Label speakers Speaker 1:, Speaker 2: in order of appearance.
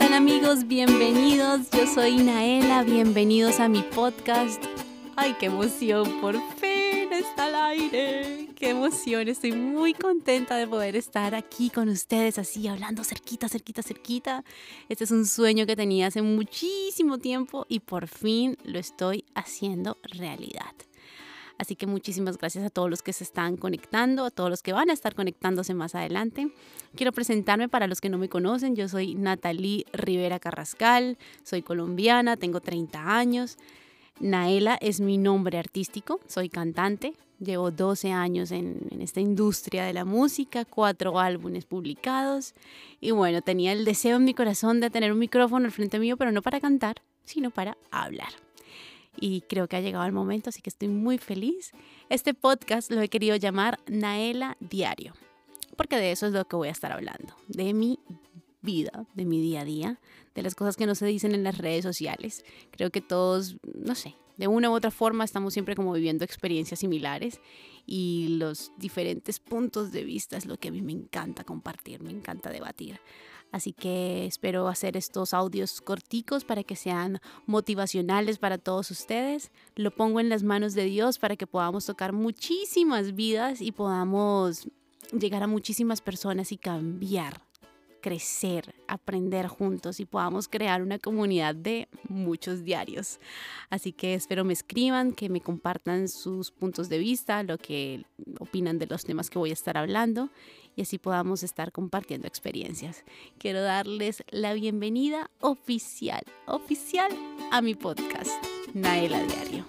Speaker 1: amigos, bienvenidos. Yo soy Naela, bienvenidos a mi podcast. Ay, qué emoción, por fin está al aire. Qué emoción, estoy muy contenta de poder estar aquí con ustedes así, hablando cerquita, cerquita, cerquita. Este es un sueño que tenía hace muchísimo tiempo y por fin lo estoy haciendo realidad. Así que muchísimas gracias a todos los que se están conectando, a todos los que van a estar conectándose más adelante. Quiero presentarme para los que no me conocen. Yo soy Natalie Rivera Carrascal, soy colombiana, tengo 30 años. Naela es mi nombre artístico, soy cantante, llevo 12 años en, en, esta industria de la música, cuatro álbumes publicados y bueno, tenía el deseo en mi corazón de tener un micrófono al frente mío, pero no para cantar, sino para hablar y creo que ha llegado el momento, así que estoy muy feliz. Este podcast lo he querido llamar Naela Diario, porque de eso es lo que voy a estar hablando, de mi vida, de mi día a día, de las cosas que no se dicen en las redes sociales. Creo que todos, no sé, de una u otra forma estamos siempre como viviendo experiencias similares y los diferentes puntos de vista es lo que a mí me encanta compartir, me encanta debatir. Así que espero hacer estos audios corticos para que sean motivacionales para todos ustedes. Lo pongo en las manos de Dios para que podamos tocar muchísimas vidas y podamos llegar a muchísimas personas y cambiar crecer, aprender juntos y podamos crear una comunidad de muchos diarios. Así que espero me escriban, que me compartan sus puntos de vista, lo que opinan de los temas que voy a estar hablando y así podamos estar compartiendo experiencias. Quiero darles la bienvenida oficial, oficial a mi podcast, Naela Diario.